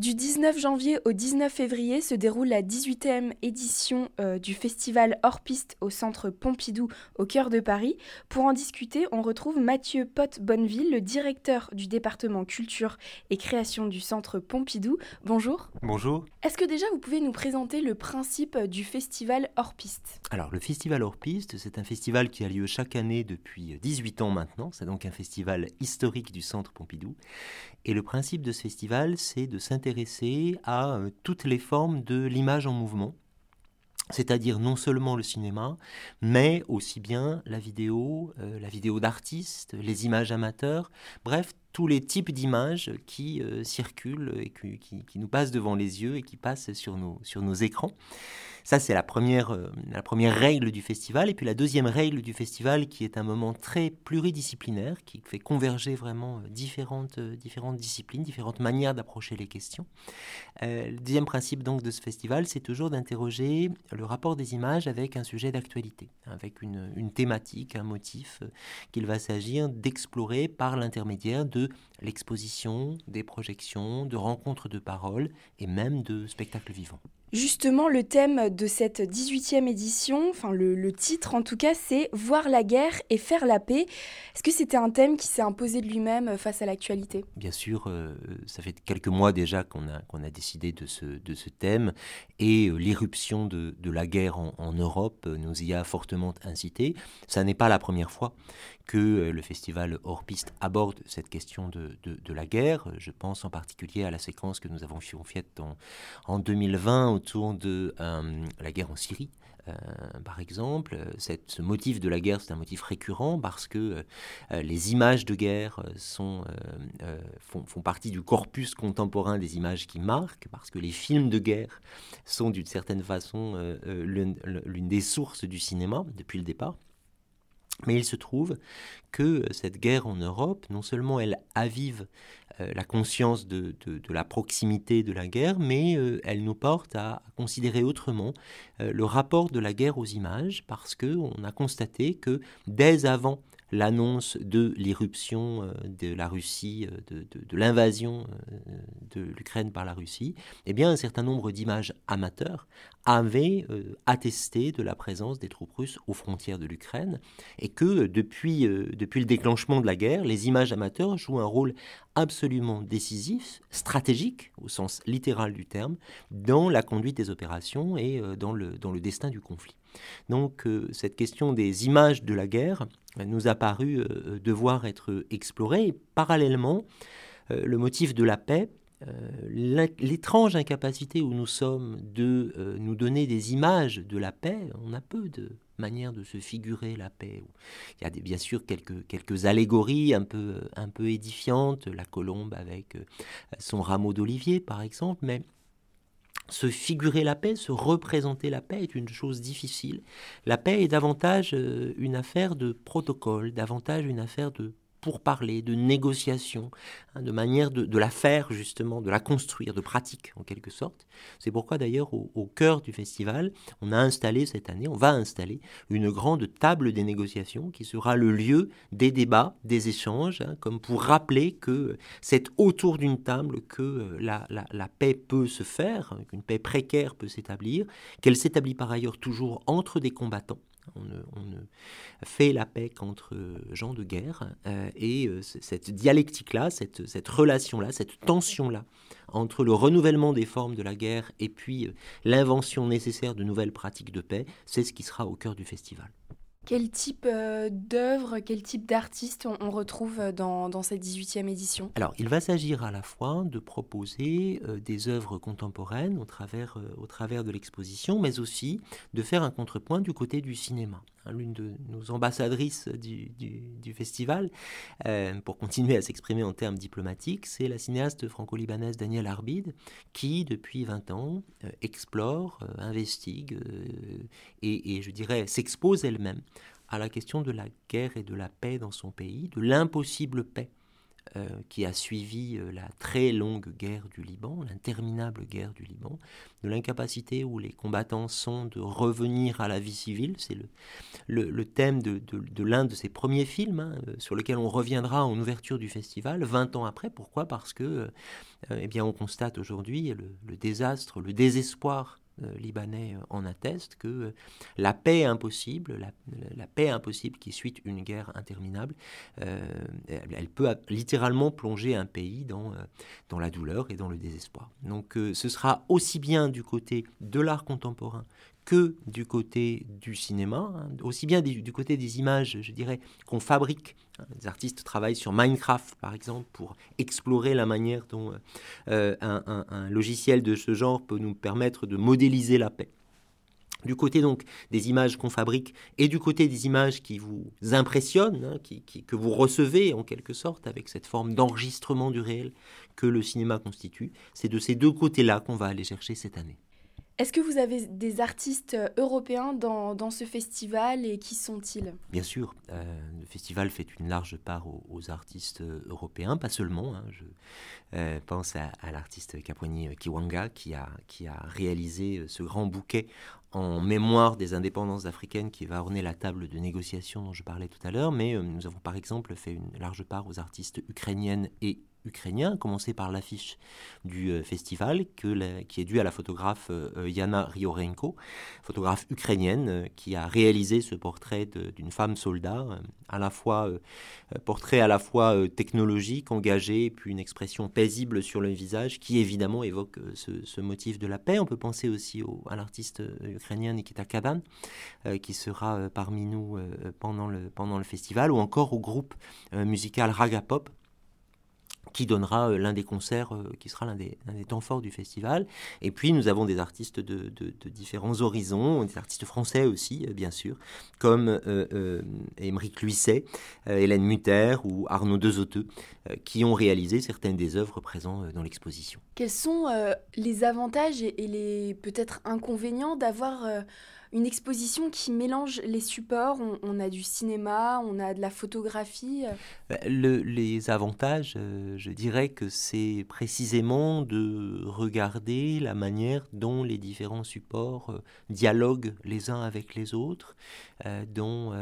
Du 19 janvier au 19 février se déroule la 18e édition euh, du festival hors piste au centre Pompidou au cœur de Paris. Pour en discuter, on retrouve Mathieu Potte-Bonneville, le directeur du département culture et création du centre Pompidou. Bonjour. Bonjour. Est-ce que déjà vous pouvez nous présenter le principe du festival hors piste? Alors le festival hors piste, c'est un festival qui a lieu chaque année depuis 18 ans maintenant. C'est donc un festival historique du centre Pompidou. Et le principe de ce festival, c'est de s'intéresser à euh, toutes les formes de l'image en mouvement, c'est-à-dire non seulement le cinéma, mais aussi bien la vidéo, euh, la vidéo d'artistes, les images amateurs, bref, tous les types d'images qui euh, circulent et qui, nous passent devant les yeux et qui passent sur nos, sur nos écrans. Ça, c'est la première, euh, la première règle du festival. Et puis la deuxième règle du festival, qui est un moment très pluridisciplinaire, qui fait converger vraiment euh, différentes, différentes disciplines, différentes manières d'approcher les questions. le deuxième principe donc de ce festival, c'est toujours d'interroger le rapport des images avec un sujet d'actualité, avec une, une, thématique, un motif qu'il va s'agir d'explorer par l'intermédiaire de l'exposition, des projections, de rencontres de paroles et même de spectacles vivants. Justement, le thème de cette 18e édition, enfin le, titre en tout cas, c'est Voir la guerre et faire la paix. Est-ce que c'était un thème qui s'est imposé de lui-même face à l'actualité? Bien sûr, euh, ça fait quelques mois déjà qu'on a, a décidé de ce, de ce thème et euh, l'irruption de, de, la guerre en, Europe nous y a fortement incité. Ça n'est pas la première fois que euh, le festival hors piste aborde cette question de, de, la guerre. Je pense en particulier à la séquence que nous avons faite en, en 2020 autour de euh, la guerre en Syrie. Euh, par exemple, cette, ce motif de la guerre, c'est un motif récurrent parce que les images de guerre sont, font, partie du corpus contemporain des images qui marquent, parce que les films de guerre sont d'une certaine façon l'une des sources du cinéma depuis le départ. Mais il se trouve que cette guerre en Europe, non seulement elle avive euh, la conscience de, la proximité de la guerre, mais euh, elle nous porte à, considérer autrement euh, le rapport de la guerre aux images, parce qu'on a constaté que dès avant l'annonce de l'irruption euh, de la Russie, euh, de, l'invasion euh, de l'Ukraine par la Russie, eh bien, un certain nombre d'images amateurs avaient attesté de la présence des troupes russes aux frontières de l'Ukraine et que depuis, le déclenchement de la guerre, les images amateurs jouent un rôle absolument décisif, stratégique au sens littéral du terme, dans la conduite des opérations et dans le destin du conflit. Donc cette question des images de la guerre nous a paru euh, devoir être exploré. Et parallèlement, euh, le motif de la paix, euh, l'étrange incapacité où nous sommes de nous donner des images de la paix, on a peu de manières de se figurer la paix. Il y a bien sûr quelques, quelques allégories un peu, un peu édifiantes, la colombe avec son rameau d'olivier par exemple, mais se figurer la paix, se représenter la paix est une chose difficile. La paix est davantage euh, une affaire de protocole, davantage une affaire de pour parler, de négociation, hein, de manière de, la faire justement, de la construire, de pratique en quelque sorte. C'est pourquoi d'ailleurs au, cœur du festival, on a installé cette année, on va installer une grande table des négociations qui sera le lieu des débats, des échanges, hein, comme pour rappeler que c'est autour d'une table que euh, la, paix peut se faire, hein, qu'une paix précaire peut s'établir, qu'elle s'établit par ailleurs toujours entre des combattants on ne, fait la paix qu'entre gens de guerre. Euh, et euh, cette dialectique-là, cette, relation-là, cette tension-là entre le renouvellement des formes de la guerre et puis euh, l'invention nécessaire de nouvelles pratiques de paix, c'est ce qui sera au cœur du festival. Quel type euh, d'œuvre, quel type d'artiste on, retrouve euh, dans, cette 18e édition? Alors, il va s'agir à la fois de proposer euh, des œuvres contemporaines au travers, au travers de l'exposition, mais aussi de faire un contrepoint du côté du cinéma. Hein, l'une de nos ambassadrices du, festival, pour continuer à s'exprimer en termes diplomatiques, c'est la cinéaste franco-libanaise Danielle Arbid, qui, depuis 20 ans, explore, investigue et, et, je dirais, s'expose elle-même à la question de la guerre et de la paix dans son pays, de l'impossible paix euh, qui a suivi euh, la très longue guerre du Liban, l'interminable guerre du Liban, de l'incapacité où les combattants sont de revenir à la vie civile. C'est le, le, thème de, de, l'un de ses premiers films, hein, euh, sur lequel on reviendra en ouverture du festival, 20 ans après. Pourquoi? Parce que, eh bien, on constate aujourd'hui le, désastre, le désespoir euh, libanais euh, en atteste que euh, la paix impossible, la, paix impossible qui suit une guerre interminable, elle, peut littéralement plonger un pays dans, dans la douleur et dans le désespoir. Donc ce sera aussi bien du côté de l'art contemporain que du côté du cinéma, hein, aussi bien du, côté des images, je dirais, qu'on fabrique. Hein. Les artistes travaillent sur Minecraft, par exemple, pour explorer la manière dont euh, un, logiciel de ce genre peut nous permettre de modéliser la paix. Du côté donc des images qu'on fabrique et du côté des images qui vous impressionnent, hein, que vous recevez en quelque sorte avec cette forme d'enregistrement du réel que le cinéma constitue, c'est de ces deux côtés-là qu'on va aller chercher cette année. Est-ce que vous avez des artistes euh, européens dans, ce festival et qui sont-ils? Bien sûr, euh, le festival fait une large part aux, artistes euh, européens, pas seulement. Hein. je pense à, l'artiste Kapwani Kiwanga qui a, qui a réalisé ce grand bouquet en mémoire des indépendances africaines qui va orner la table de négociation dont je parlais tout à l'heure, mais nous avons par exemple fait une large part aux artistes ukrainiennes et ukrainien, commencé par l'affiche du euh, festival, qui est due à la photographe euh, Yana Riorenko, photographe ukrainienne, euh, qui a réalisé ce portrait d'une femme soldat, à la fois portrait à la fois technologique, engagé, puis une expression paisible sur le visage, qui évidemment évoque ce, motif de la paix. On peut penser aussi à l'artiste ukrainien Nikita Kadan, qui sera parmi nous pendant, le, pendant le festival, ou encore au groupe musical Raga Pop, qui donnera euh, l'un des concerts euh, qui sera l'un des, des, temps forts du festival. Et puis nous avons des artistes de, différents horizons, des artistes français aussi, euh, bien sûr, comme Émeric Luisset, Hélène Mutter ou Arnaud Dezoteux, qui ont réalisé certaines des œuvres présentes dans l'exposition. Quels sont les avantages et les peut-être inconvénients d'avoir une exposition qui mélange les supports. On, a du cinéma, on a de la photographie. Bah, les avantages, euh, je dirais que c'est précisément de regarder la manière dont les différents supports euh, dialoguent les uns avec les autres, euh, dont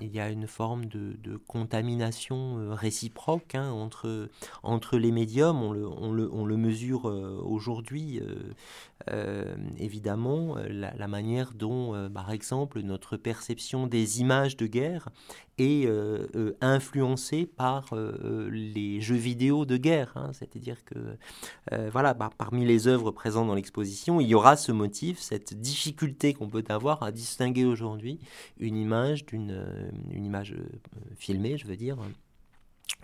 il y a une forme de, contamination réciproque hein, entre, entre les médiums. On le, on le, on le mesure aujourd'hui, évidemment, la manière dont euh, par exemple, notre perception des images de guerre est euh, euh, influencée par les jeux vidéo de guerre. Hein. C'est-à-dire que, voilà, parmi les œuvres présentes dans l'exposition, il y aura ce motif, cette difficulté qu'on peut avoir à distinguer aujourd'hui une image d'une une image filmée, je veux dire,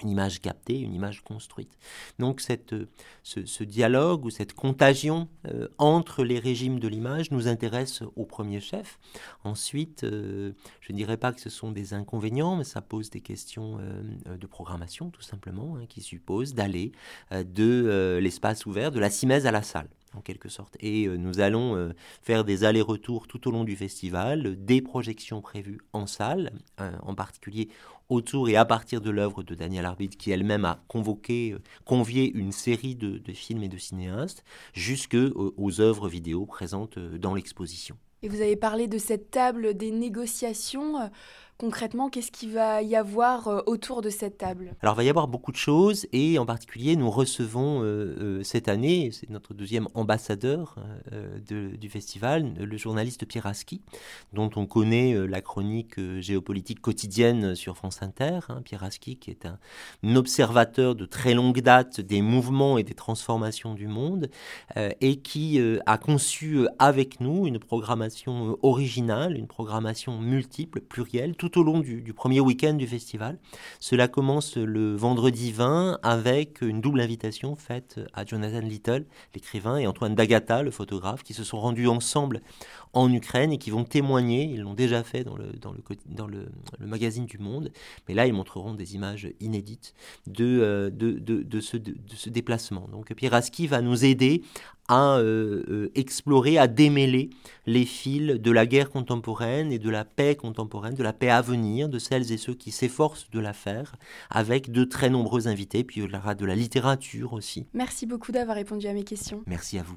une image captée, une image construite. Donc cette, ce, dialogue ou cette contagion euh, entre les régimes de l'image nous intéresse au premier chef. Ensuite, euh, je ne dirais pas que ce sont des inconvénients, mais ça pose des questions euh, de programmation tout simplement, hein, qui supposent d'aller de l'espace ouvert, de la simèse à la salle en quelque sorte. Et nous allons faire des allers-retours tout au long du festival, des projections prévues en salle, en particulier autour et à partir de l'œuvre de Daniel Arbitre, qui elle-même a convoqué, euh, convié une série de, films et de cinéastes, jusque aux, œuvres vidéo présentes euh, dans l'exposition. Et vous avez parlé de cette table des négociations concrètement, qu'est-ce qu'il va y avoir euh, autour de cette table? Alors, il va y avoir beaucoup de choses et en particulier, nous recevons euh, euh, cette année, c'est notre deuxième ambassadeur du festival, le journaliste Pierre Aski, dont on connaît la chronique géopolitique quotidienne sur France Inter. Hein, Pierre Aski, qui est un, observateur de très longue date des mouvements et des transformations du monde et qui a conçu avec nous une programmation originale, une programmation multiple, plurielle, tout au long du, premier week-end du festival. Cela commence le vendredi 20 avec une double invitation faite à Jonathan Little, l'écrivain, et Antoine Dagata, le photographe, qui se sont rendus ensemble en Ukraine et qui vont témoigner, ils l'ont déjà fait dans le, dans, le, dans le, magazine du Monde, mais là ils montreront des images inédites de, de, de, de ce, de, ce déplacement. Donc Pieraski va nous aider à euh, euh, explorer, à démêler les fils de la guerre contemporaine et de la paix contemporaine, de la paix à venir, de celles et ceux qui s'efforcent de la faire, avec de très nombreux invités, puis il y aura de la littérature aussi. Merci beaucoup d'avoir répondu à mes questions. Merci à vous.